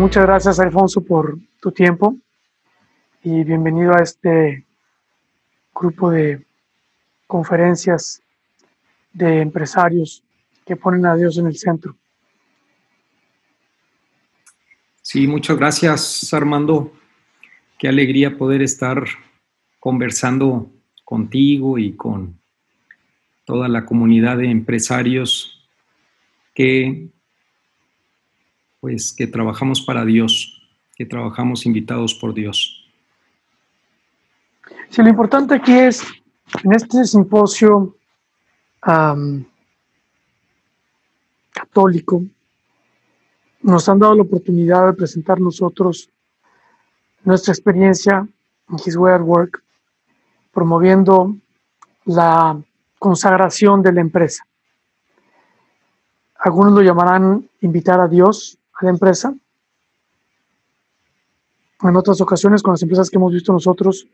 Muchas gracias, Alfonso, por tu tiempo y bienvenido a este grupo de conferencias de empresarios que ponen a Dios en el centro. Sí, muchas gracias, Armando. Qué alegría poder estar conversando contigo y con toda la comunidad de empresarios que pues que trabajamos para Dios, que trabajamos invitados por Dios. Sí, lo importante aquí es, en este simposio católico, nos han dado la oportunidad de presentar nosotros nuestra experiencia en His Way at Work, promoviendo la consagración de la empresa. Algunos lo llamarán invitar a Dios la empresa. En otras ocasiones, con las empresas que hemos visto nosotros,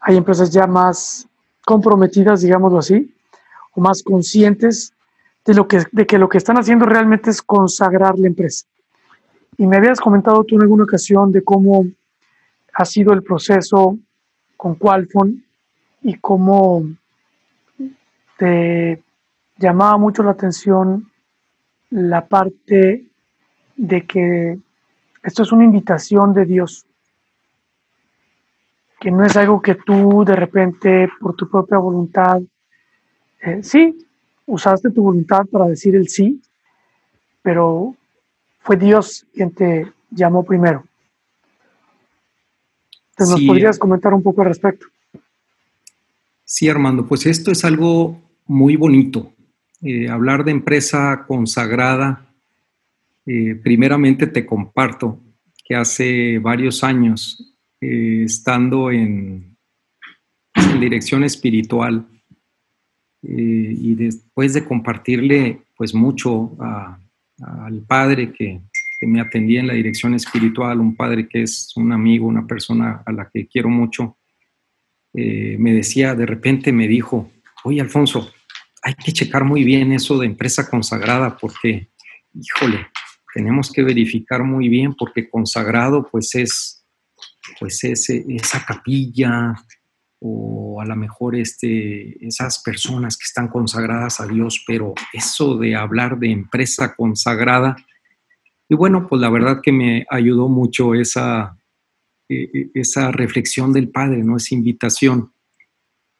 hay empresas ya más comprometidas, digámoslo así, o más conscientes de, lo que, de que lo que están haciendo realmente es consagrar la empresa. Y me habías comentado tú en alguna ocasión de cómo ha sido el proceso con Qualfon y cómo te llamaba mucho la atención la parte de que esto es una invitación de Dios, que no es algo que tú de repente por tu propia voluntad, eh, sí, usaste tu voluntad para decir el sí, pero fue Dios quien te llamó primero. Entonces, ¿Nos podrías comentar un poco al respecto? Sí, Armando, pues esto es algo muy bonito. Eh, hablar de empresa consagrada eh, primeramente te comparto que hace varios años, eh, estando en, dirección espiritual eh, y después de compartirle pues mucho al padre que, me atendía en la dirección espiritual, un padre que es un amigo, una persona a la que quiero mucho, me decía, de repente me dijo, oye Alfonso, hay que checar muy bien eso de empresa consagrada porque, híjole, tenemos que verificar muy bien porque consagrado pues es pues esa capilla o a lo mejor este, esas personas que están consagradas a Dios, pero eso de hablar de empresa consagrada, y bueno, pues la verdad que me ayudó mucho esa, e, e, esa reflexión del Padre, ¿no? Esa invitación.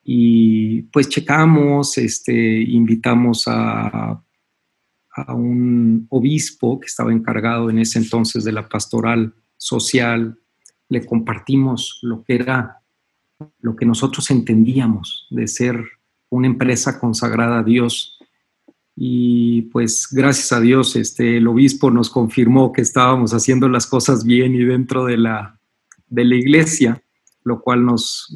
Y pues checamos, este, invitamos a a un obispo que estaba encargado en ese entonces de la pastoral social, le compartimos lo que era, lo que nosotros entendíamos de ser una empresa consagrada a Dios. Y pues gracias a Dios, este, el obispo nos confirmó que estábamos haciendo las cosas bien y dentro de la, de la iglesia, lo cual nos,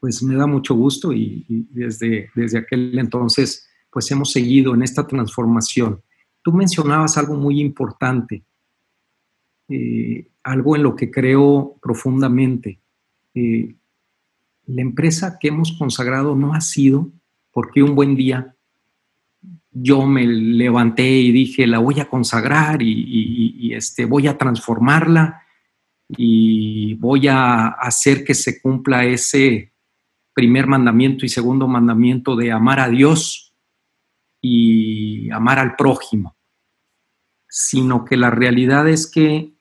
pues me da mucho gusto y, y desde, desde aquel entonces pues hemos seguido en esta transformación. Tú mencionabas algo muy importante, eh, algo en lo que creo profundamente. Eh, la empresa que hemos consagrado no ha sido porque un buen día yo me levanté y dije, la voy a consagrar y, este, voy a transformarla y voy a hacer que se cumpla ese primer mandamiento y segundo mandamiento de amar a Dios y amar al prójimo, sino que la realidad es que,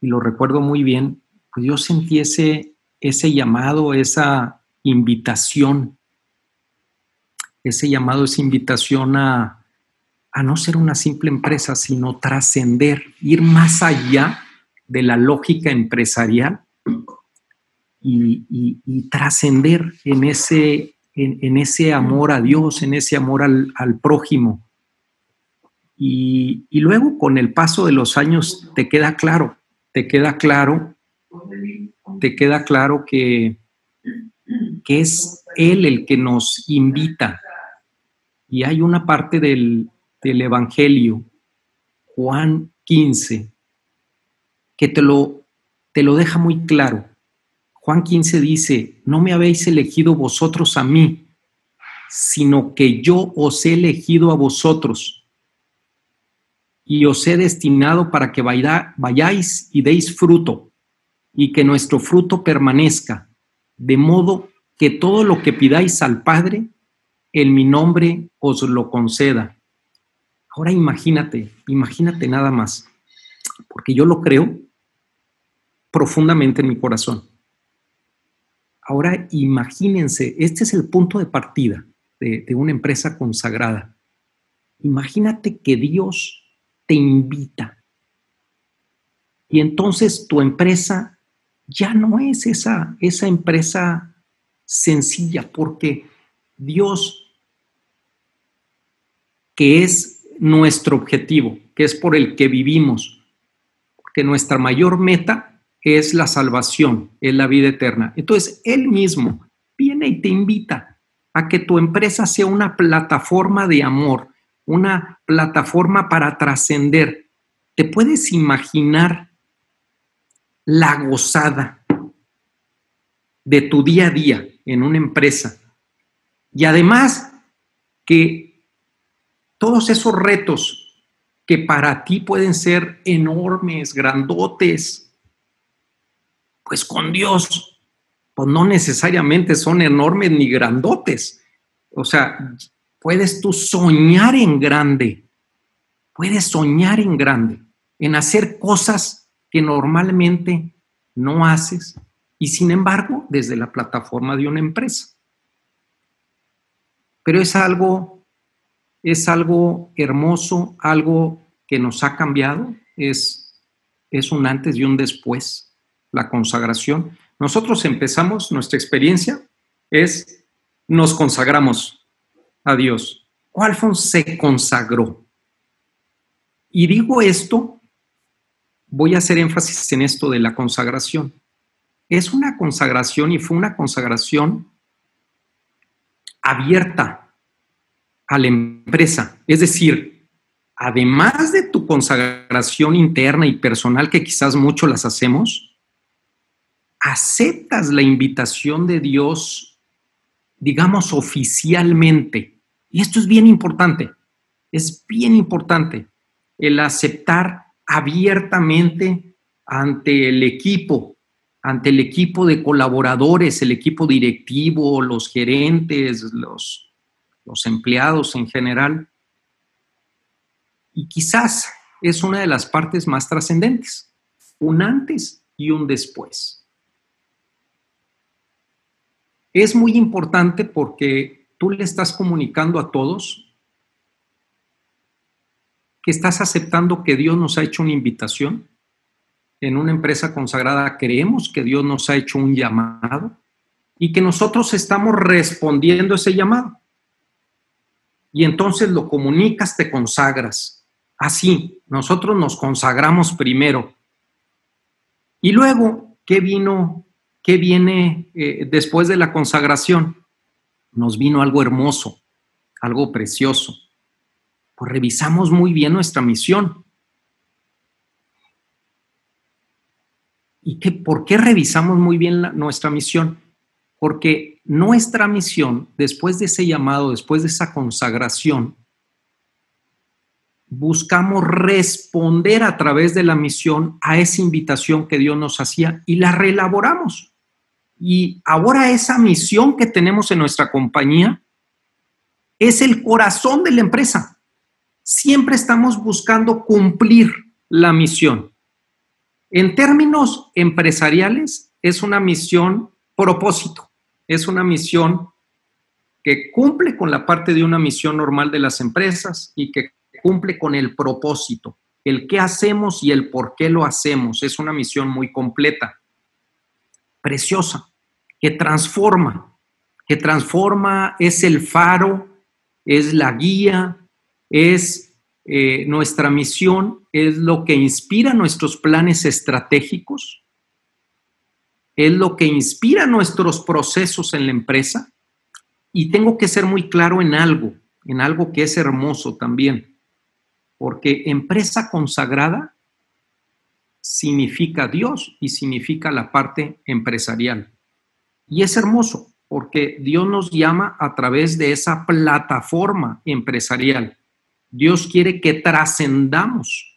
y lo recuerdo muy bien, pues yo sentí ese, ese llamado, esa invitación, ese llamado, esa invitación a, a no ser una simple empresa, sino trascender, ir más allá de la lógica empresarial y, y trascender en ese en, ese amor a Dios, en ese amor al, prójimo. Y, luego con el paso de los años te queda claro, te queda claro, te queda claro que, que es Él el que nos invita. Y hay una parte del, del Evangelio, Juan 15, que te lo, te lo deja muy claro. Juan 15 dice, no me habéis elegido vosotros a mí, sino que yo os he elegido a vosotros. y os he destinado para que vayáis y deis fruto y que nuestro fruto permanezca, de modo que todo lo que pidáis al Padre, en mi nombre os lo conceda. Ahora imagínate, imagínate nada más, porque yo lo creo profundamente en mi corazón. Ahora imagínense, este es el punto de partida de, una empresa consagrada. Imagínate que Dios te invita. Y entonces tu empresa ya no es esa, esa empresa sencilla, porque Dios, que es nuestro objetivo, que es por el que vivimos, porque nuestra mayor meta es la salvación, es la vida eterna. Entonces, Él mismo viene y te invita a que tu empresa sea una plataforma de amor, una plataforma para trascender. ¿Te puedes imaginar la gozada de tu día a día en una empresa? Y además que todos esos retos que para ti pueden ser enormes, grandotes, pues con Dios, pues no necesariamente son enormes ni grandotes. O sea, Puedes tú soñar en grande. Puedes soñar en grande, en hacer cosas que normalmente no haces y sin embargo desde la plataforma de una empresa. Pero es algo, es algo hermoso, algo que nos ha cambiado, es, es un antes y un después, la consagración. Nosotros empezamos, nuestra experiencia es, nos consagramos a Dios. Alfonso se consagró. Y digo esto, voy a hacer énfasis en esto de la consagración. Es una consagración y fue una consagración abierta a la empresa. Es decir, además de tu consagración interna y personal, que quizás mucho las hacemos, aceptas la invitación de Dios, digamos, oficialmente y esto es bien importante, es bien importante el aceptar abiertamente ante el equipo, ante el equipo de colaboradores, el equipo directivo, los gerentes, los, los empleados en general. Y quizás es una de las partes más trascendentes, un antes y un después. Es muy importante porque tú le estás comunicando a todos que estás aceptando que Dios nos ha hecho una invitación. En una empresa consagrada creemos que Dios nos ha hecho un llamado y que nosotros estamos respondiendo ese llamado. Y entonces lo comunicas, te consagras. Así, nosotros nos consagramos primero. Y luego, ¿qué vino? ¿Qué viene eh, después de la consagración? nos vino algo hermoso, algo precioso. Pues revisamos muy bien nuestra misión. ¿Y qué, por qué revisamos muy bien nuestra misión? Porque nuestra misión, después de ese llamado, después de esa consagración, buscamos responder a través de la misión a esa invitación que Dios nos hacía y la reelaboramos. Y ahora esa misión que tenemos en nuestra compañía es el corazón de la empresa. Siempre estamos buscando cumplir la misión. En términos empresariales, es una misión propósito, es una misión que cumple con la parte de una misión normal de las empresas y que cumple con el propósito, el qué hacemos y el por qué lo hacemos. Es una misión muy completa preciosa, que transforma, que transforma, es el faro, es la guía, es eh, nuestra misión, es lo que inspira nuestros planes estratégicos, es lo que inspira nuestros procesos en la empresa. Y tengo que ser muy claro en algo, en algo que es hermoso también, porque empresa consagrada significa Dios y significa la parte empresarial. Y es hermoso porque Dios nos llama a través de esa plataforma empresarial. Dios quiere que trascendamos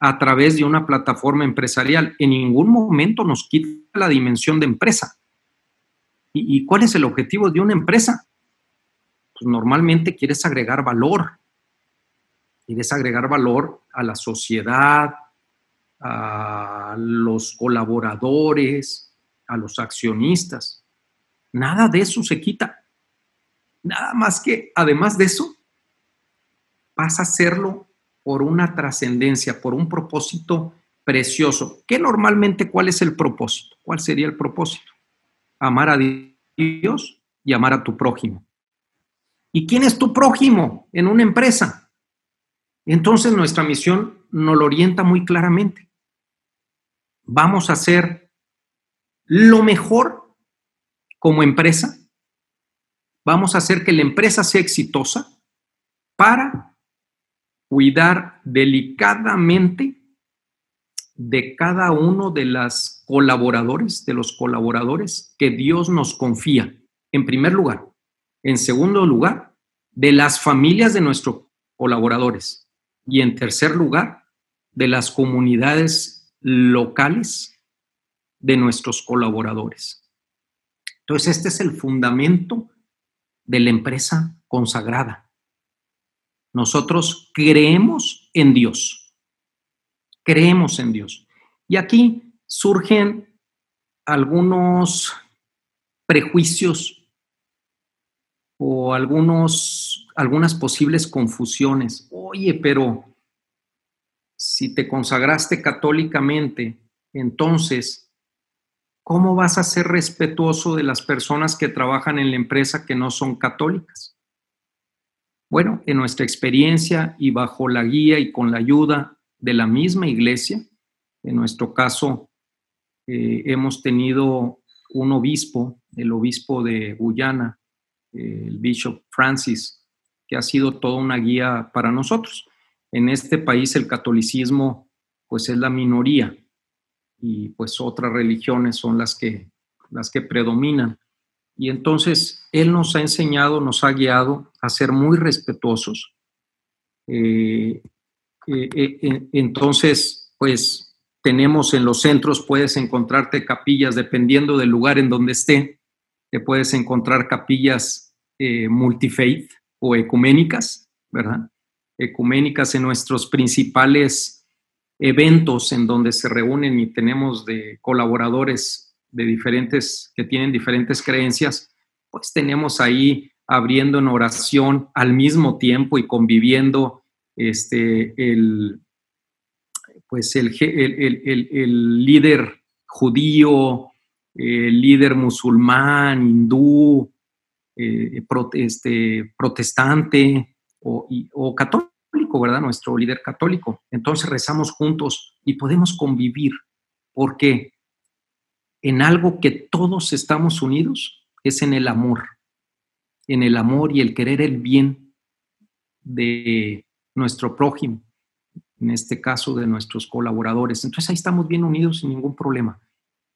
a través de una plataforma empresarial. En ningún momento nos quita la dimensión de empresa. ¿Y, cuál es el objetivo de una empresa? Pues normalmente quieres agregar valor. Quieres agregar valor a la sociedad, a los colaboradores, a los accionistas. Nada de eso se quita. Nada más que, además de eso, vas a hacerlo por una trascendencia, por un propósito precioso. ¿Qué normalmente cuál es el propósito? ¿Cuál sería el propósito? Amar a Dios y amar a tu prójimo. ¿Y quién es tu prójimo en una empresa? Entonces nuestra misión nos lo orienta muy claramente. Vamos a hacer lo mejor como empresa. Vamos a hacer que la empresa sea exitosa para cuidar delicadamente de cada uno de los colaboradores, de los colaboradores que Dios nos confía, en primer lugar. En segundo lugar, de las familias de nuestros colaboradores. Y en tercer lugar, de las comunidades locales de nuestros colaboradores. Entonces, este es el fundamento de la empresa consagrada. Nosotros creemos en Dios. Creemos en Dios. Y aquí surgen algunos prejuicios o algunos, algunas posibles confusiones. Oye, pero si te consagraste católicamente, entonces, ¿cómo vas a ser respetuoso de las personas que trabajan en la empresa que no son católicas? Bueno, en nuestra experiencia y bajo la guía y con la ayuda de la misma iglesia, en nuestro caso eh, hemos tenido un obispo, el obispo de Guyana, el Bishop Francis, que ha sido toda una guía para nosotros. En este país el catolicismo pues es la minoría y pues otras religiones son las que, las que predominan. Y entonces Él nos ha enseñado, nos ha guiado a ser muy respetuosos. Eh, eh, eh, entonces, pues tenemos en los centros, puedes encontrarte capillas, dependiendo del lugar en donde esté, te puedes encontrar capillas multifaith o ecuménicas, ¿verdad? Ecuménicas en nuestros principales eventos en donde se reúnen y tenemos de colaboradores de diferentes, que tienen diferentes creencias, pues tenemos ahí abriendo en oración al mismo tiempo y conviviendo este, el, pues el, el, líder judío, el líder musulmán, hindú, eh, este, protestante o, o, católico, ¿verdad? Nuestro líder católico. Entonces rezamos juntos y podemos convivir. ¿Por qué? en algo que todos estamos unidos, es en el amor, en el amor y el querer el bien de nuestro prójimo, en este caso de nuestros colaboradores. Entonces ahí estamos bien unidos sin ningún problema.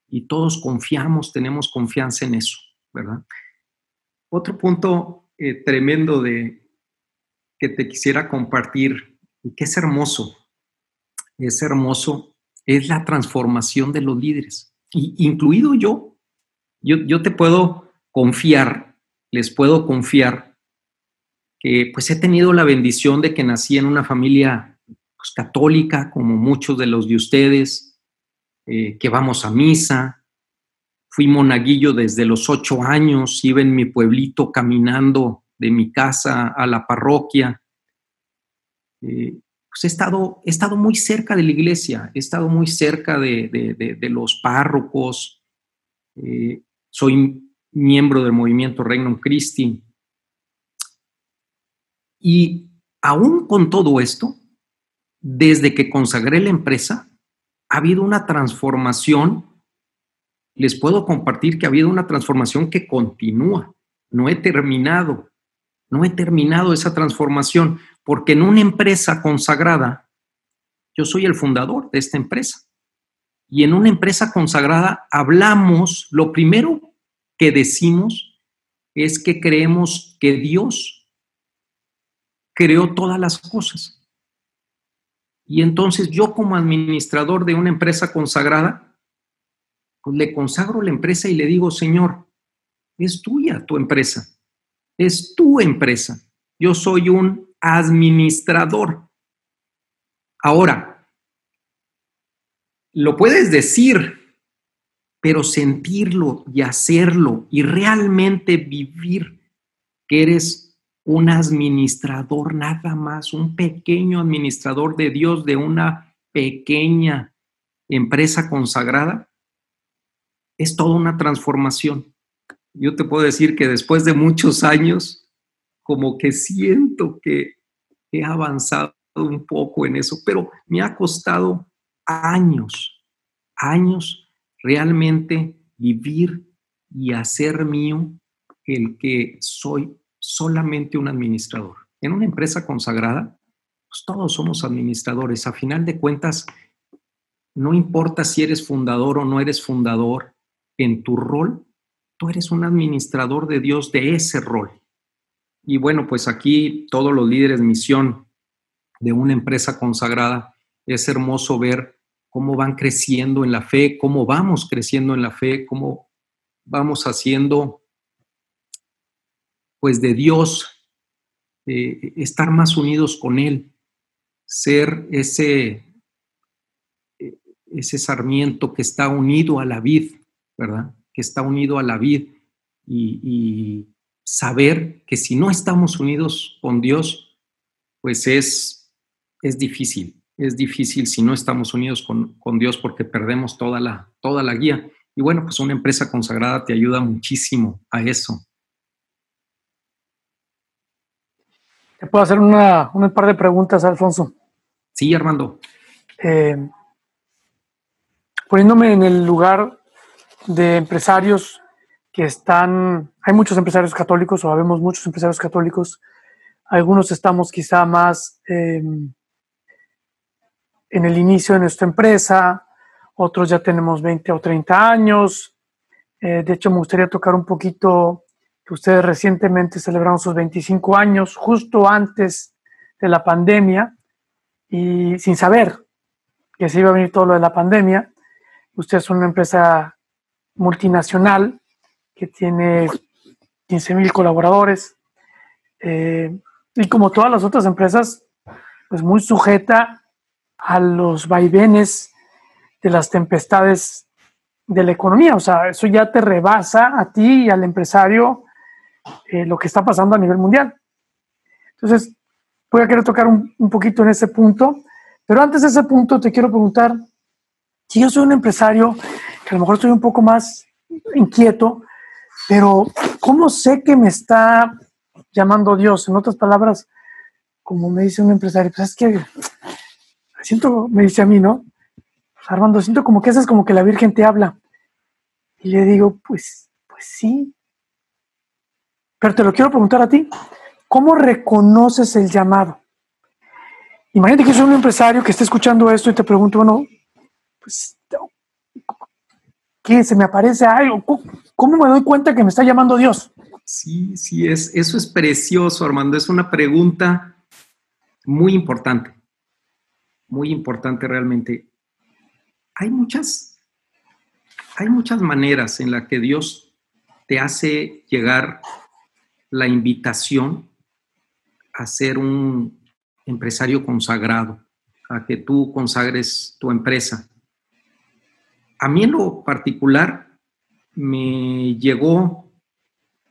Y todos confiamos, tenemos confianza en eso, ¿verdad? Otro punto eh, tremendo de que te quisiera compartir y que es hermoso, es hermoso, es la transformación de los líderes incluido yo, yo, te puedo confiar, les puedo confiar que pues he tenido la bendición de que nací en una familia pues, católica, como muchos de los de ustedes, eh, que vamos a misa. Fui monaguillo desde los ocho años, iba en mi pueblito caminando de mi casa a la parroquia. Eh, pues he estado, he estado muy cerca de la iglesia, he estado muy cerca de, los párrocos, eh, soy miembro del movimiento Regnum Christi. Y aún con todo esto, desde que consagré la empresa, ha habido una transformación. Les puedo compartir que ha habido una transformación que continúa. No he terminado, no he terminado esa transformación porque en una empresa consagrada, yo soy el fundador de esta empresa. Y en una empresa consagrada hablamos, lo primero que decimos es que creemos que Dios creó todas las cosas. Y entonces yo como administrador de una empresa consagrada, pues le consagro la empresa y le digo, Señor, es tuya tu empresa, es tu empresa. Yo soy un administrador. Ahora, lo puedes decir, pero sentirlo y hacerlo y realmente vivir que eres un administrador nada más, un pequeño administrador de Dios de una pequeña empresa consagrada, es toda una transformación. Yo te puedo decir que después de muchos años, como que siento que he avanzado un poco en eso, pero me ha costado años, años realmente vivir y hacer mío el que soy solamente un administrador. En una empresa consagrada, pues todos somos administradores. A final de cuentas, no importa si eres fundador o no eres fundador, en tu rol, tú eres un administrador de Dios de ese rol. Y bueno, pues aquí todos los líderes misión de una empresa consagrada, es hermoso ver cómo van creciendo en la fe, cómo vamos creciendo en la fe, cómo vamos haciendo, pues de Dios, eh, estar más unidos con Él, ser ese, ese sarmiento que está unido a la vid, ¿verdad? Que está unido a la vid y saber que si no estamos unidos con Dios, pues es, es difícil, es difícil si no estamos unidos con, Dios porque perdemos toda la, toda la guía. Y bueno, pues una empresa consagrada te ayuda muchísimo a eso. ¿Te puedo hacer una, un par de preguntas, Alfonso? Sí, Armando. Eh, poniéndome en el lugar de empresarios que están, hay muchos empresarios católicos, o habemos muchos empresarios católicos, algunos estamos quizá más em, en el inicio de nuestra empresa, otros ya tenemos 20 o 30 años. Eh, de hecho, me gustaría tocar un poquito que ustedes recientemente celebraron sus 25 años, justo antes de la pandemia, y sin saber que se iba a venir todo lo de la pandemia. Ustedes son una empresa multinacional que tiene 15 mil colaboradores eh, y como todas las otras empresas, pues muy sujeta a los vaivenes de las tempestades de la economía. O sea, eso ya te rebasa a ti y al empresario eh, lo que está pasando a nivel mundial. Entonces, voy a querer tocar un, un, poquito en ese punto, pero antes de ese punto te quiero preguntar, si yo soy un empresario que a lo mejor estoy un poco más inquieto, pero, ¿cómo sé que me está llamando Dios? En otras palabras, como me dice un empresario, pues es que siento, me dice a mí, ¿no? Pues, Armando, siento como que es como que la Virgen te habla. Y le digo, pues, pues sí. Pero te lo quiero preguntar a ti. ¿Cómo reconoces el llamado? Imagínate que soy un empresario que esté escuchando esto y te pregunto, bueno, pues ¿Qué? ¿Se me aparece algo? ¿Cómo me doy cuenta que me está llamando Dios? Sí, sí, es, eso es precioso, Armando. Es una pregunta muy importante. Muy importante realmente. Hay muchas, hay muchas maneras en las que Dios te hace llegar la invitación a ser un empresario consagrado, a que tú consagres tu empresa a mí en lo particular me llegó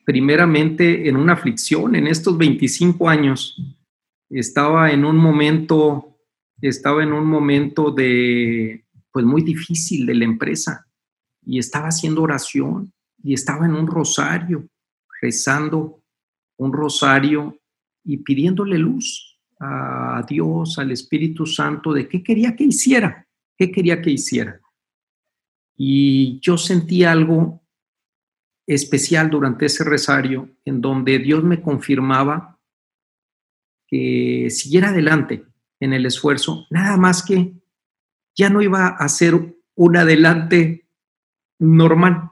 primeramente en una aflicción en estos 25 años. Estaba en un momento, estaba en un momento de, pues muy difícil de la empresa y estaba haciendo oración y estaba en un rosario, rezando un rosario y pidiéndole luz a Dios, al Espíritu Santo, de qué quería que hiciera, qué quería que hiciera. Y yo sentí algo especial durante ese rosario en donde Dios me confirmaba que siguiera adelante en el esfuerzo, nada más que ya no iba a ser un adelante normal,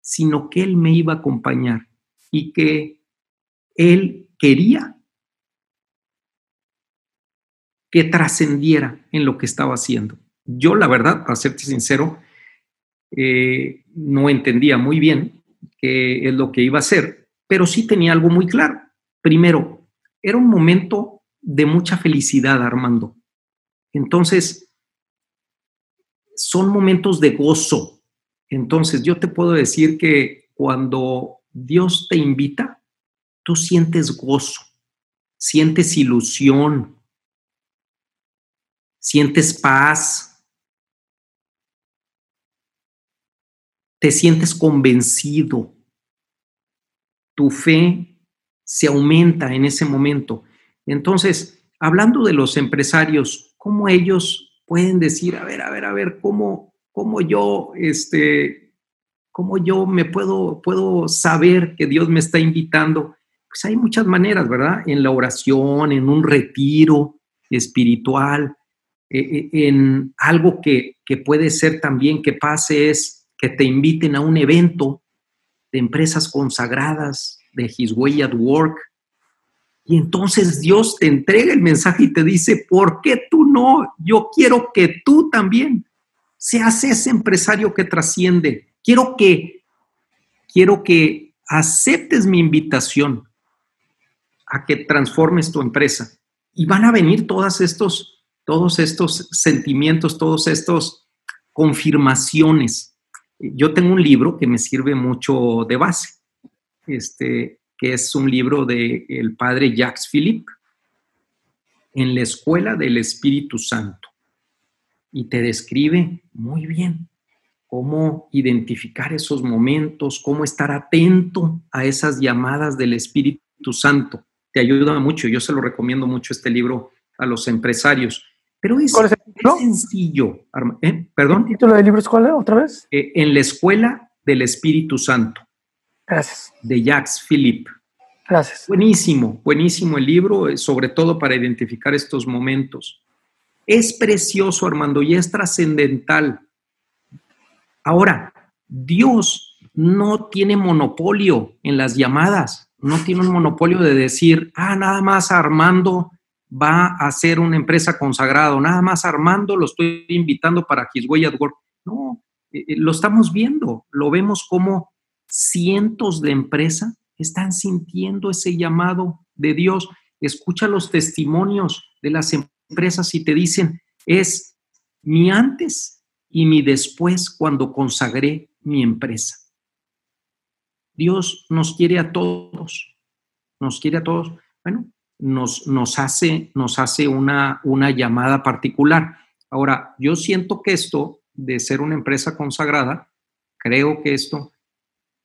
sino que Él me iba a acompañar y que Él quería que trascendiera en lo que estaba haciendo. Yo, la verdad, para serte sincero, eh, no entendía muy bien qué es lo que iba a hacer, pero sí tenía algo muy claro. Primero, era un momento de mucha felicidad, Armando. Entonces, son momentos de gozo. Entonces, yo te puedo decir que cuando Dios te invita, tú sientes gozo, sientes ilusión, sientes paz, te sientes convencido, tu fe se aumenta en ese momento. Entonces, hablando de los empresarios, ¿cómo ellos pueden decir, a ver, a ver, a ver, cómo, cómo yo, este, cómo yo me puedo, puedo saber que Dios me está invitando? Pues hay muchas maneras, ¿verdad? En la oración, en un retiro espiritual, eh, eh, en algo que, puede ser también que pase es que te inviten a un evento de empresas consagradas, de His Way at Work, y entonces Dios te entrega el mensaje y te dice, ¿por qué tú no? Yo quiero que tú también seas ese empresario que trasciende. Quiero que, quiero que aceptes mi invitación a que transformes tu empresa. Y van a venir todos estos todos estos sentimientos, todos estos confirmaciones. Yo tengo un libro que me sirve mucho de base, este, que es un libro del el padre Jacques Philippe, en la escuela del Espíritu Santo. Y te describe muy bien cómo identificar esos momentos, cómo estar atento a esas llamadas del Espíritu Santo. Te ayuda mucho, yo se lo recomiendo mucho este libro a los empresarios. Pero es, sencillo. ¿eh? ¿Perdón? ¿El título del libro es cuál otra vez? Eh, en la escuela del Espíritu Santo. Gracias. De Jacques Philippe. Gracias. Buenísimo, buenísimo el libro, eh, sobre todo para identificar estos momentos. Es precioso, Armando, y es trascendental. Ahora, Dios no tiene monopolio en las llamadas, no tiene un monopolio de decir, ah, nada más Armando va a ser una empresa consagrada, nada más Armando lo estoy invitando para Way at. No, eh, eh, lo estamos viendo, lo vemos como cientos de empresas están sintiendo ese llamado de Dios. Escucha los testimonios de las empresas y te dicen, es mi antes y mi después cuando consagré mi empresa. Dios nos quiere a todos, nos quiere a todos. Bueno, nos, nos hace, nos hace una, una llamada particular. Ahora, yo siento que esto de ser una empresa consagrada, creo que esto,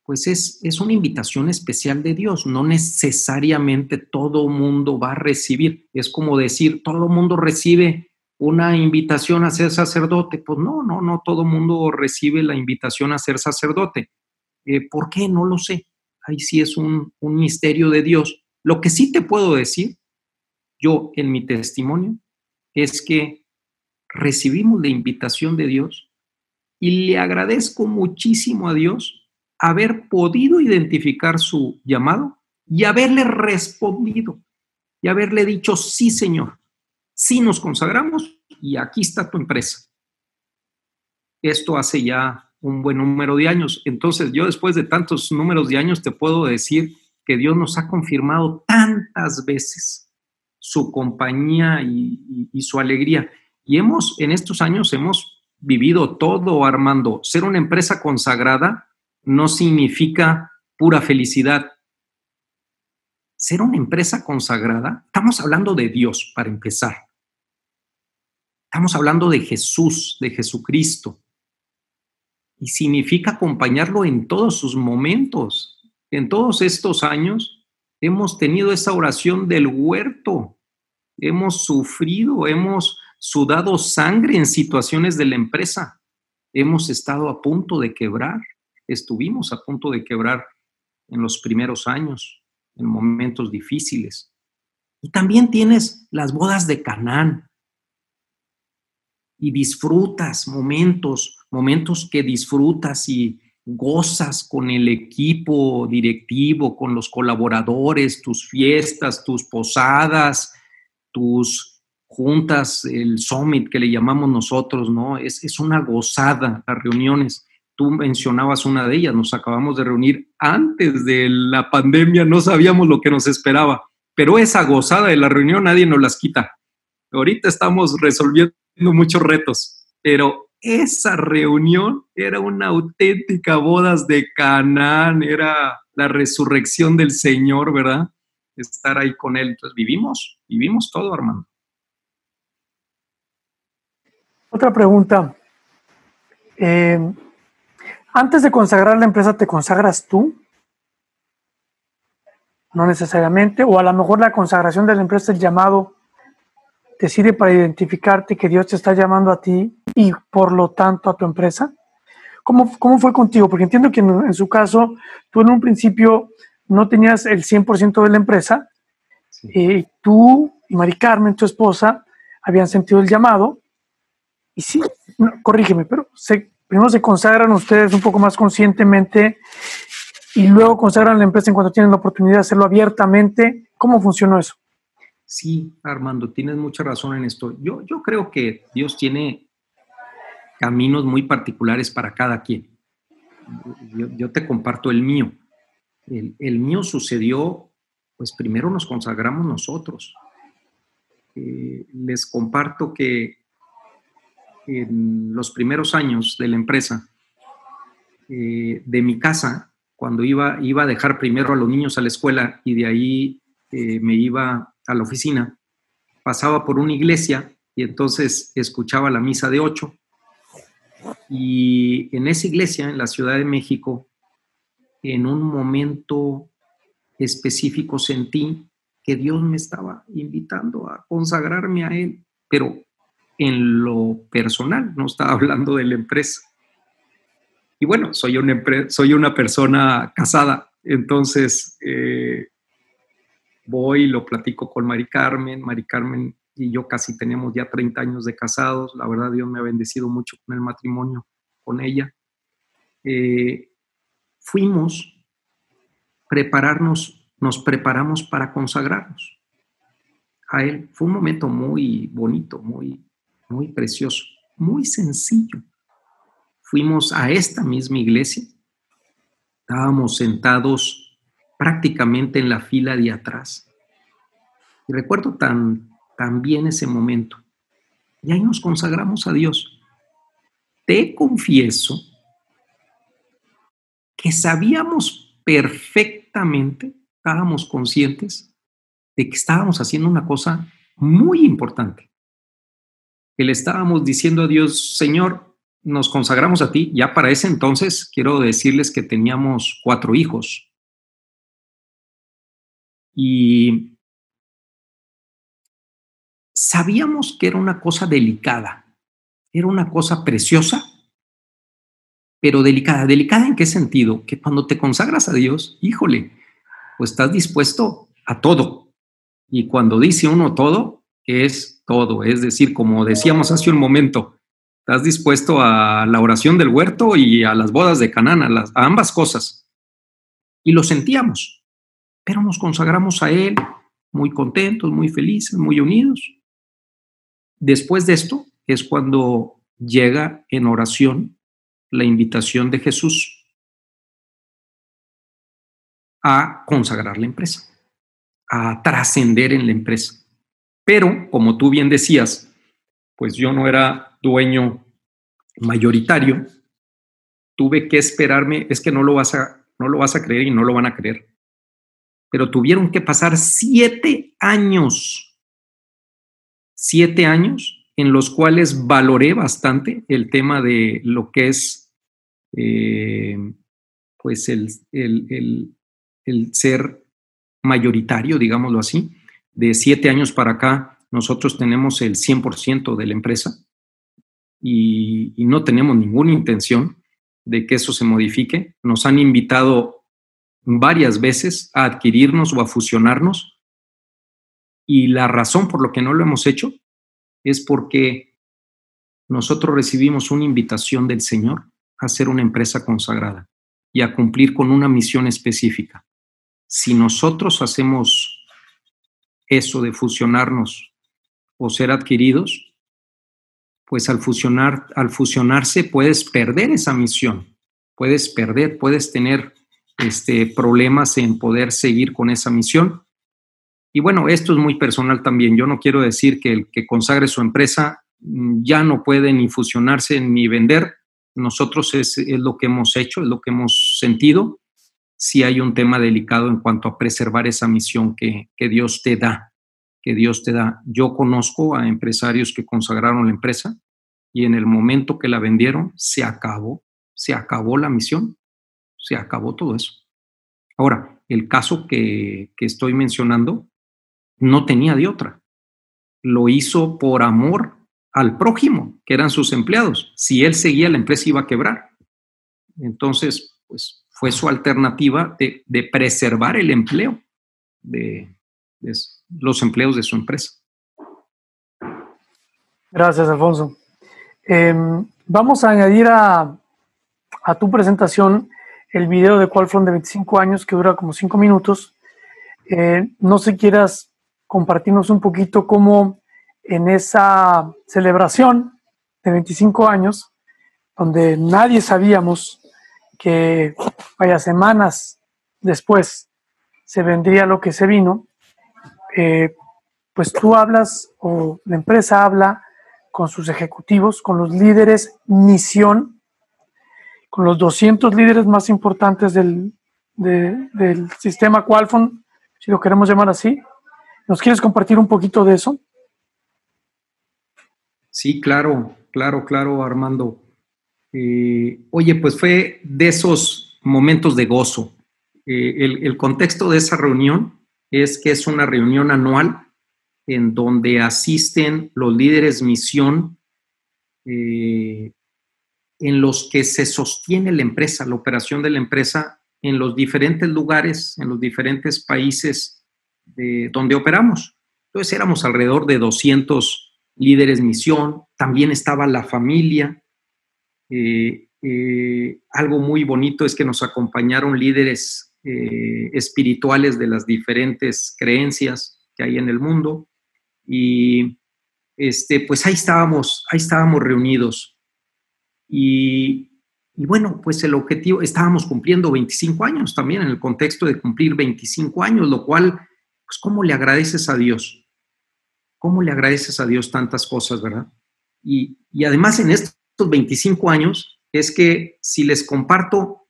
pues es, es una invitación especial de Dios. No necesariamente todo mundo va a recibir. Es como decir, todo mundo recibe una invitación a ser sacerdote. Pues no, no, no todo mundo recibe la invitación a ser sacerdote. Eh, ¿Por qué? No lo sé. Ahí sí es un, un misterio de Dios. Lo que sí te puedo decir, yo en mi testimonio, es que recibimos la invitación de Dios y le agradezco muchísimo a Dios haber podido identificar su llamado y haberle respondido y haberle dicho, sí, Señor, sí nos consagramos y aquí está tu empresa. Esto hace ya un buen número de años. Entonces, yo después de tantos números de años te puedo decir que Dios nos ha confirmado tantas veces su compañía y, su alegría. Y hemos, en estos años, hemos vivido todo, Armando. Ser una empresa consagrada no significa pura felicidad. Ser una empresa consagrada, estamos hablando de Dios para empezar. Estamos hablando de Jesús, de Jesucristo. Y significa acompañarlo en todos sus momentos, en todos estos años hemos tenido esa oración del huerto, hemos sufrido, hemos sudado sangre en situaciones de la empresa, hemos estado a punto de quebrar, estuvimos a punto de quebrar en los primeros años, en momentos difíciles. Y también tienes las bodas de Canaán. Y disfrutas momentos, momentos que disfrutas y gozas con el equipo directivo, con los colaboradores, tus fiestas, tus posadas, tus juntas, el summit que le llamamos nosotros, ¿no? Es, es una gozada las reuniones. Tú mencionabas una de ellas, nos acabamos de reunir antes de la pandemia, no sabíamos lo que nos esperaba, pero esa gozada de la reunión nadie nos las quita. Ahorita estamos resolviendo muchos retos, pero esa reunión era una auténtica bodas de Canaán, era la resurrección del Señor, ¿verdad? Estar ahí con Él. Entonces vivimos, vivimos todo, hermano. Otra pregunta. Eh, antes de consagrar la empresa, ¿te consagras tú? No necesariamente, o a lo mejor la consagración de la empresa, el llamado, te sirve para identificarte que Dios te está llamando a ti y por lo tanto a tu empresa. ¿Cómo, cómo fue contigo? Porque entiendo que en, su caso, tú en un principio no tenías el 100% de la empresa, y tú y Mari Carmen, tu esposa, habían sentido el llamado y sí, corrígeme, pero se, primero se consagran ustedes un poco más conscientemente y luego consagran la empresa en cuanto tienen la oportunidad de hacerlo abiertamente. ¿Cómo funcionó eso? Sí, Armando, tienes mucha razón en esto. Yo, yo creo que Dios tiene caminos muy particulares para cada quien. Yo, te comparto el mío. El, mío sucedió, pues primero nos consagramos nosotros. Eh, les comparto que en los primeros años de la empresa, eh, de mi casa, cuando iba, iba a dejar primero a los niños a la escuela y de ahí eh, me iba a la oficina, pasaba por una iglesia y entonces escuchaba la misa de ocho. Y en esa iglesia, en la Ciudad de México, en un momento específico sentí que Dios me estaba invitando a consagrarme a Él, pero en lo personal, no estaba hablando de la empresa. Y bueno, soy una, soy una persona casada, entonces eh, voy lo platico con Mari Carmen. Mari Carmen y yo casi tenemos ya 30 años de casados. La verdad, Dios me ha bendecido mucho con el matrimonio con ella. Eh, fuimos prepararnos, nos preparamos para consagrarnos a Él. Fue un momento muy bonito, muy, muy precioso, muy sencillo. Fuimos a esta misma iglesia, estábamos sentados prácticamente en la fila de atrás. Y recuerdo tan, tan bien ese momento. Y ahí nos consagramos a Dios. Te confieso que sabíamos perfectamente, estábamos conscientes de que estábamos haciendo una cosa muy importante que le estábamos diciendo a Dios, Señor, nos consagramos a ti. Ya para ese entonces quiero decirles que teníamos cuatro hijos. Y sabíamos que era una cosa delicada, era una cosa preciosa, pero delicada. ¿Delicada en qué sentido? Que cuando te consagras a Dios, híjole, pues estás dispuesto a todo. Y cuando dice uno todo, es todo. Es decir, como decíamos hace un momento, estás dispuesto a la oración del huerto y a las bodas de Canaán, a, ambas cosas. Y lo sentíamos, pero nos consagramos a Él muy contentos, muy felices, muy unidos. Después de esto es cuando llega en oración la invitación de Jesús a consagrar la empresa, a trascender en la empresa. Pero, como tú bien decías, pues yo no era dueño mayoritario, tuve que esperarme, es que no lo vas a, no lo vas a creer y no lo van a creer. Pero tuvieron que pasar siete años, siete años en los cuales valoré bastante el tema de lo que es, eh, pues, el, el, el ser mayoritario, digámoslo así de siete años para acá, nosotros tenemos el 100% de la empresa y, no tenemos ninguna intención de que eso se modifique. Nos han invitado varias veces a adquirirnos o a fusionarnos y la razón por lo que no lo hemos hecho es porque nosotros recibimos una invitación del Señor a ser una empresa consagrada y a cumplir con una misión específica. Si nosotros hacemos eso de fusionarnos o ser adquiridos, pues al, fusionar, al fusionarse puedes perder esa misión, puedes perder, puedes tener este, problemas en poder seguir con esa misión. Y bueno, esto es muy personal también. Yo no quiero decir que el que consagre su empresa mm, ya no puede ni fusionarse ni vender. Nosotros es, lo que hemos hecho, es lo que hemos sentido. Si hay un tema delicado en cuanto a preservar esa misión que, que Dios te da, que Dios te da. Yo conozco a empresarios que consagraron la empresa y en el momento que la vendieron, se acabó, se acabó la misión se acabó todo eso. Ahora, el caso que, estoy mencionando no tenía de otra. Lo hizo por amor al prójimo, que eran sus empleados. Si él seguía, la empresa iba a quebrar. Entonces, pues fue su alternativa de, preservar el empleo de, los empleos de su empresa. Gracias, Alfonso. Em, vamos a añadir a, tu presentación el video de Qualfront de 25 años que dura como 5 minutos. Eh, no sé quieras compartirnos un poquito cómo en esa celebración de 25 años, donde nadie sabíamos que vaya semanas después se vendría lo que se vino, eh, pues tú hablas o la empresa habla con sus ejecutivos, con los líderes misión con los 200 líderes más importantes del, del sistema Qualfon, si lo queremos llamar así. ¿Nos quieres compartir un poquito de eso? Sí, claro, claro, claro, Armando. Eh, oye, pues fue de esos momentos de gozo. Eh, el, contexto de esa reunión es que es una reunión anual en donde asisten los líderes misión eh, en los que se sostiene la empresa, la operación de la empresa en los diferentes lugares, en los diferentes países de donde operamos. Entonces éramos alrededor de 200 líderes misión, también estaba la familia. Eh, eh, algo muy bonito es que nos acompañaron líderes eh, espirituales de las diferentes creencias que hay en el mundo y este, pues ahí estábamos, ahí estábamos reunidos. Y, bueno, pues el objetivo, estábamos cumpliendo 25 años también en el contexto de cumplir 25 años, lo cual, pues, ¿cómo le agradeces a Dios? ¿Cómo le agradeces a Dios tantas cosas, verdad? Y, además en estos 25 años es que si les comparto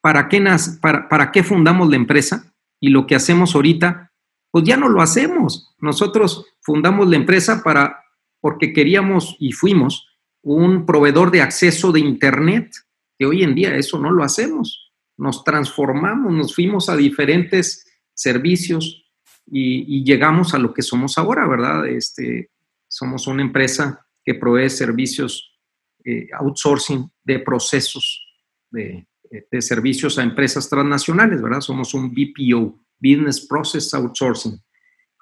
para qué, para, para qué fundamos la empresa y lo que hacemos ahorita, pues ya no lo hacemos. Nosotros fundamos la empresa para, porque queríamos y fuimos un proveedor de acceso de Internet, que hoy en día eso no lo hacemos. Nos transformamos, nos fuimos a diferentes servicios y, llegamos a lo que somos ahora, ¿verdad? Este, somos una empresa que provee servicios eh, outsourcing de procesos de, de, servicios a empresas transnacionales, ¿verdad? Somos un BPO, Business Process Outsourcing.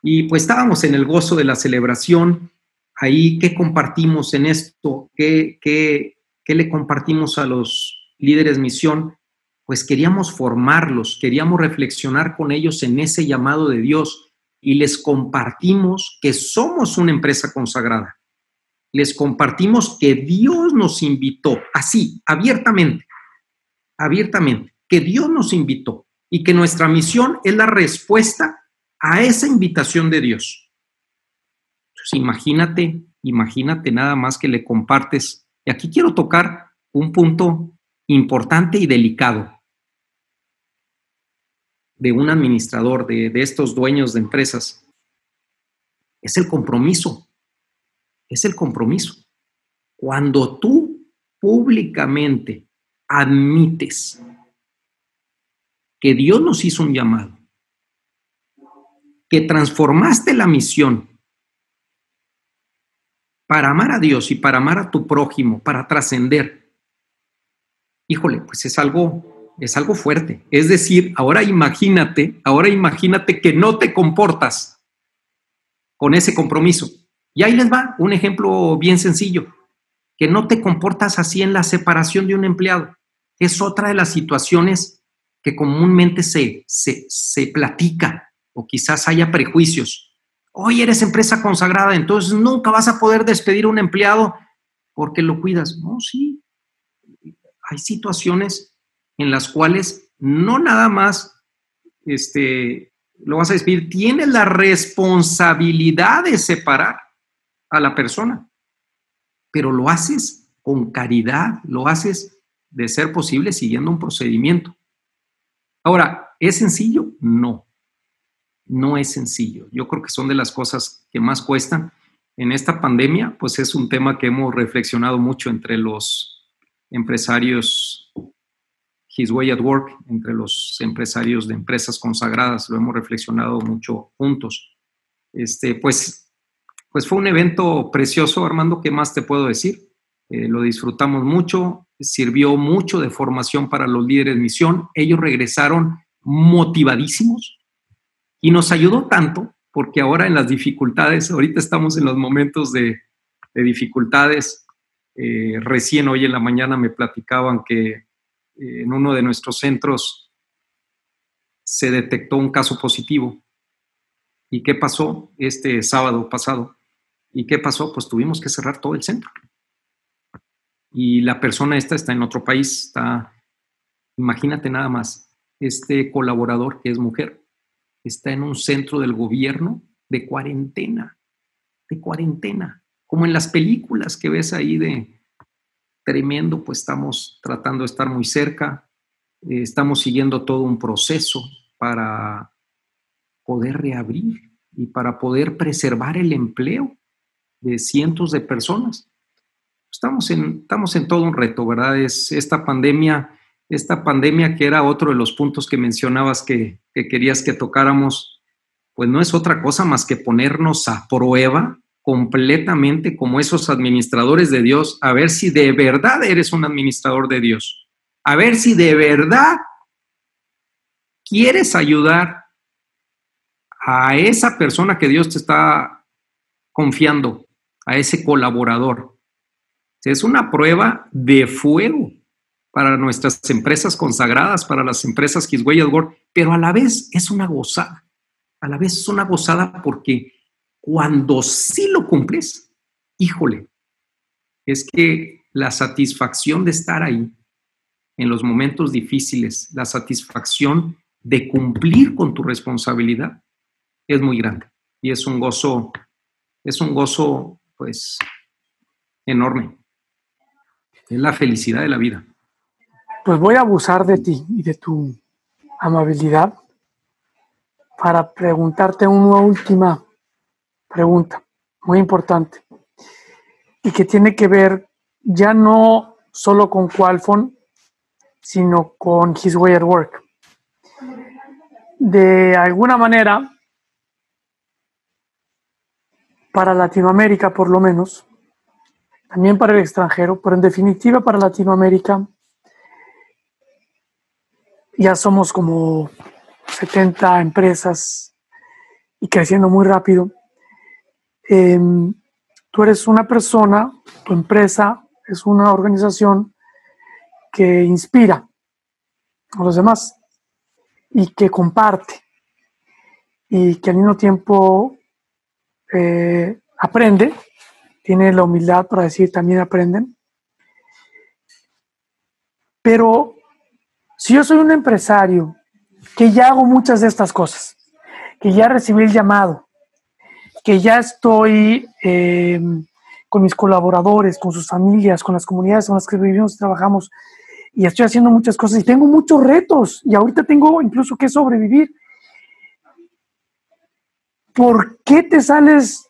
Y pues estábamos en el gozo de la celebración ahí, ¿qué compartimos en esto? ¿Qué, qué, qué le compartimos a los líderes misión? Pues queríamos formarlos, queríamos reflexionar con ellos en ese llamado de Dios y les compartimos que somos una empresa consagrada. Les compartimos que Dios nos invitó, así, abiertamente, abiertamente, que Dios nos invitó y que nuestra misión es la respuesta a esa invitación de Dios imagínate, imagínate nada más que le compartes. Y aquí quiero tocar un punto importante y delicado de un administrador, de, de estos dueños de empresas. Es el compromiso. Es el compromiso. Cuando tú públicamente admites que Dios nos hizo un llamado, que transformaste la misión para amar a Dios y para amar a tu prójimo, para trascender, híjole, pues es algo, es algo fuerte. Es decir, ahora imagínate, ahora imagínate que no te comportas con ese compromiso. Y ahí les va un ejemplo bien sencillo, que no te comportas así en la separación de un empleado. Es otra de las situaciones que comúnmente se, se, se platica o quizás haya prejuicios. Hoy eres empresa consagrada, entonces nunca vas a poder despedir a un empleado porque lo cuidas. No, sí. Hay situaciones en las cuales no nada más este, lo vas a despedir, tienes la responsabilidad de separar a la persona, pero lo haces con caridad, lo haces de ser posible siguiendo un procedimiento. Ahora, ¿es sencillo? No, no es sencillo. Yo creo que son de las cosas que más cuestan. En esta pandemia, pues es un tema que hemos reflexionado mucho entre los empresarios His Way at Work, entre los empresarios de empresas consagradas, lo hemos reflexionado mucho juntos. Este, pues, pues fue un evento precioso, Armando, ¿qué más te puedo decir? Eh, lo disfrutamos mucho, sirvió mucho de formación para los líderes de misión, ellos regresaron motivadísimos y nos ayudó tanto porque ahora en las dificultades, ahorita estamos en los momentos de, dificultades, eh, recién hoy en la mañana me platicaban que en uno de nuestros centros se detectó un caso positivo. ¿Y qué pasó este sábado pasado? ¿Y qué pasó? Pues tuvimos que cerrar todo el centro. Y la persona esta está en otro país, está, imagínate nada más, este colaborador que es mujer, está en un centro del gobierno de cuarentena, de cuarentena, como en las películas que ves ahí de, tremendo, pues estamos tratando de estar muy cerca, eh, estamos siguiendo todo un proceso para poder reabrir y para poder preservar el empleo de cientos de personas. Estamos en, estamos en todo un reto, ¿verdad? Es esta pandemia, esta pandemia que era otro de los puntos que mencionabas que, que querías que tocáramos, pues no es otra cosa más que ponernos a prueba completamente como esos administradores de Dios, a ver si de verdad eres un administrador de Dios, a ver si de verdad quieres ayudar a esa persona que Dios te está confiando, a ese colaborador. Es una prueba de fuego para nuestras empresas consagradas, para las empresas His Way pero a la vez es una gozada. A la vez es una gozada porque cuando sí lo cumples, híjole, es que la satisfacción de estar ahí en los momentos difíciles, la satisfacción de cumplir con tu responsabilidad es muy grande y es un gozo, es un gozo pues enorme. Es la felicidad de la vida. Pues voy a abusar de ti y de tu amabilidad para preguntarte una última pregunta muy importante y que tiene que ver ya no solo con Qualfon, sino con His Way at Work. De alguna manera, para Latinoamérica por lo menos, también para el extranjero, pero en definitiva para Latinoamérica, ya somos como 70 empresas y creciendo muy rápido. Em, tú eres una persona, tu empresa es una organización que inspira a los demás y que comparte y que al mismo tiempo eh, aprende, tiene la humildad para decir también aprenden. Pero si yo soy un empresario que ya hago muchas de estas cosas, que ya recibí el llamado, que ya estoy eh, con mis colaboradores, con sus familias, con las comunidades con las que vivimos y trabajamos, y estoy haciendo muchas cosas y tengo muchos retos, y ahorita tengo incluso que sobrevivir. ¿Por qué te sales,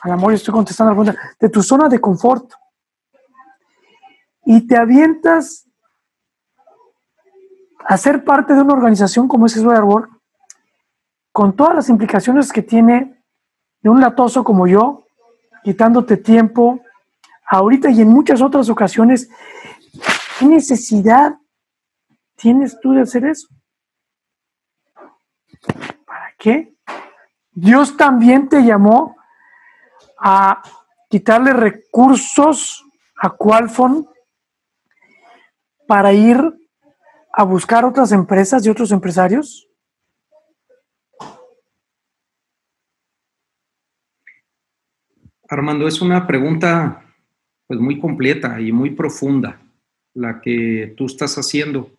al amor, estoy contestando la pregunta, de tu zona de confort y te avientas a ser parte de una organización como es Swear Work, con todas las implicaciones que tiene de un latoso como yo, quitándote tiempo ahorita y en muchas otras ocasiones, ¿qué necesidad tienes tú de hacer eso? ¿Para qué? Dios también te llamó a quitarle recursos a Qualfon para ir a buscar otras empresas y otros empresarios. Armando, es una pregunta pues muy completa y muy profunda la que tú estás haciendo.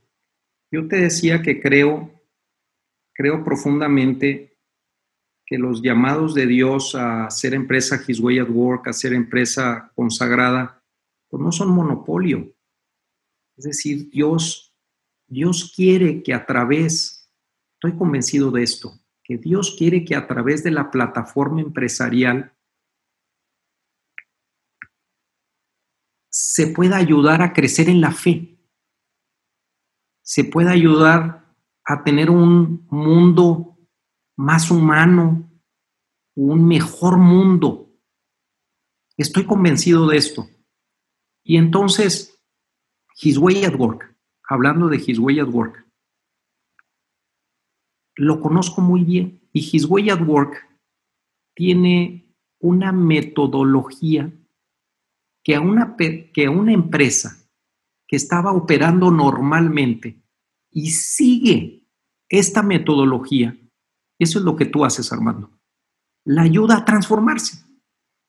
Yo te decía que creo, creo profundamente que los llamados de Dios a ser empresa His Way at Work, a ser empresa consagrada, pues no son monopolio. Es decir, Dios, Dios quiere que a través, estoy convencido de esto, que Dios quiere que a través de la plataforma empresarial se pueda ayudar a crecer en la fe, se pueda ayudar a tener un mundo más humano, un mejor mundo. Estoy convencido de esto. Y entonces, His Way at Work, hablando de His Way at Work, lo conozco muy bien y His Way at Work tiene una metodología que a una, que una empresa que estaba operando normalmente y sigue esta metodología, eso es lo que tú haces, Armando. La ayuda a transformarse.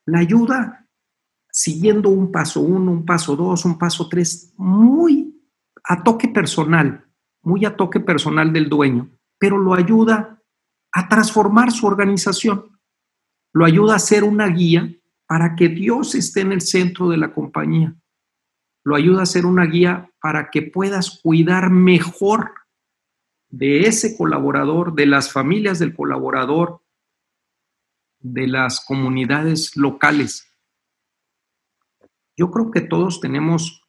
La ayuda siguiendo un paso uno, un paso dos, un paso tres, muy a toque personal, muy a toque personal del dueño, pero lo ayuda a transformar su organización. Lo ayuda a ser una guía para que Dios esté en el centro de la compañía. Lo ayuda a ser una guía para que puedas cuidar mejor de ese colaborador, de las familias del colaborador, de las comunidades locales. Yo creo que todos tenemos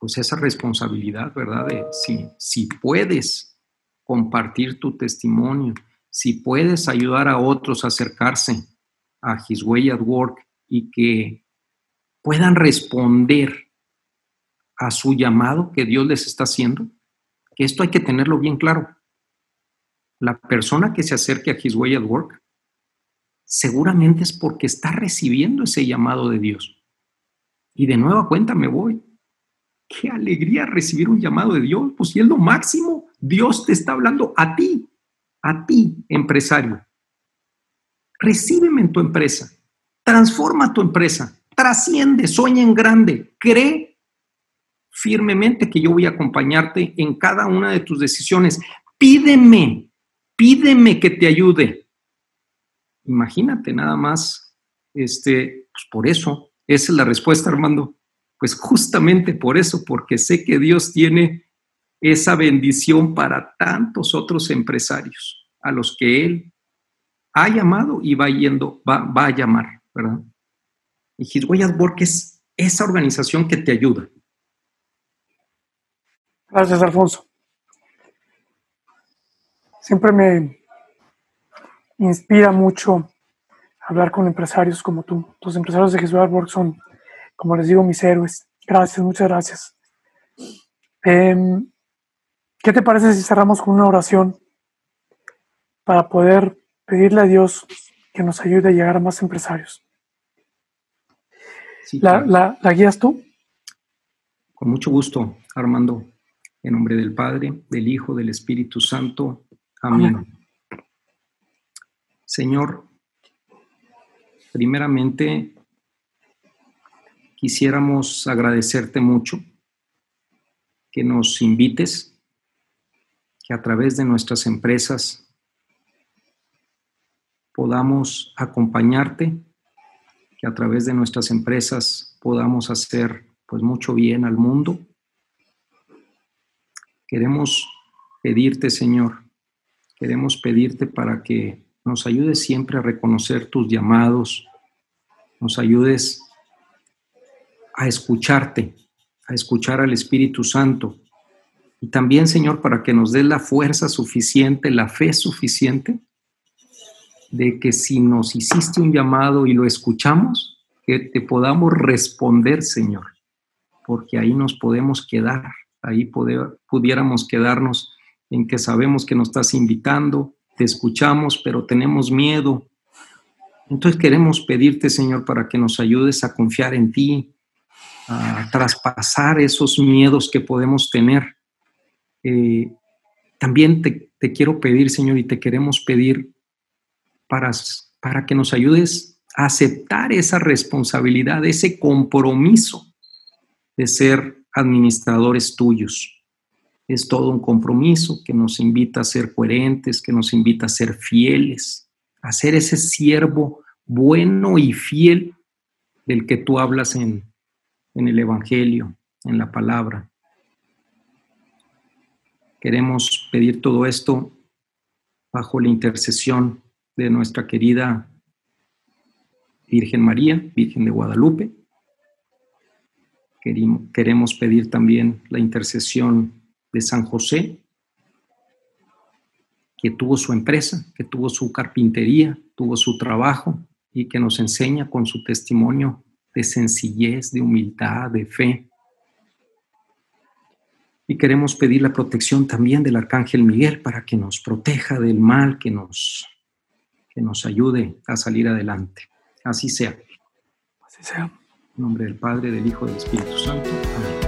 pues esa responsabilidad, ¿verdad? De si, si puedes compartir tu testimonio, si puedes ayudar a otros a acercarse a His Way at Work y que puedan responder a su llamado que Dios les está haciendo, que esto hay que tenerlo bien claro. La persona que se acerque a His Way at Work seguramente es porque está recibiendo ese llamado de Dios. Y de nueva cuenta me voy. Qué alegría recibir un llamado de Dios. Pues si es lo máximo, Dios te está hablando a ti, a ti, empresario. Recíbeme en tu empresa, transforma tu empresa, trasciende, sueña en grande, cree firmemente que yo voy a acompañarte en cada una de tus decisiones. Pídeme, pídeme que te ayude. Imagínate nada más, este, pues por eso, esa es la respuesta, Armando. Pues justamente por eso, porque sé que Dios tiene esa bendición para tantos otros empresarios a los que Él ha llamado y va yendo, va, va a llamar, ¿verdad? Y His Way es esa organización que te ayuda. Gracias, Alfonso. Siempre me inspira mucho hablar con empresarios como tú. Los empresarios de His Way son, como les digo, mis héroes. Gracias, muchas gracias. Em, ¿Qué te parece si cerramos con una oración para poder pedirle a Dios que nos ayude a llegar a más empresarios. ¿La, guías tú? Con mucho gusto, Armando. En nombre del Padre, del Hijo, del Espíritu Santo. Amén. Señor, primeramente quisiéramos agradecerte mucho que nos invites, que a través de nuestras empresas podamos acompañarte, que a través de nuestras empresas podamos hacer pues mucho bien al mundo. Queremos pedirte, Señor, queremos pedirte para que nos ayudes siempre a reconocer tus llamados, nos ayudes a escucharte, a escuchar al Espíritu Santo. Y también, Señor, para que nos des la fuerza suficiente, la fe suficiente de que si nos hiciste un llamado y lo escuchamos, que te podamos responder, Señor, porque ahí nos podemos quedar, ahí pudiéramos quedarnos en que sabemos que nos estás invitando, te escuchamos, pero tenemos miedo. Entonces queremos pedirte, Señor, para que nos ayudes a confiar en ti, a traspasar esos miedos que podemos tener. Eh, también te quiero pedir, Señor, y te queremos pedir para, para que nos ayudes aceptar esa responsabilidad, ese compromiso de ser administradores tuyos. Es todo un compromiso que nos invita a ser coherentes, que nos invita a ser fieles, a ser ese siervo bueno y fiel del que tú hablas en, en el Evangelio, en la palabra. Queremos pedir todo esto bajo la intercesión de nuestra querida Virgen María, Virgen de Guadalupe. Queremos pedir también la intercesión de San José, que tuvo su empresa, que tuvo su carpintería, tuvo su trabajo y que nos enseña con su testimonio de sencillez, de humildad, de fe. Y queremos pedir la protección también del Arcángel Miguel para que nos proteja del mal, que nos, que nos ayude a salir adelante. Así sea. Así sea. En nombre del Padre, del Hijo y del Espíritu Santo. Amén.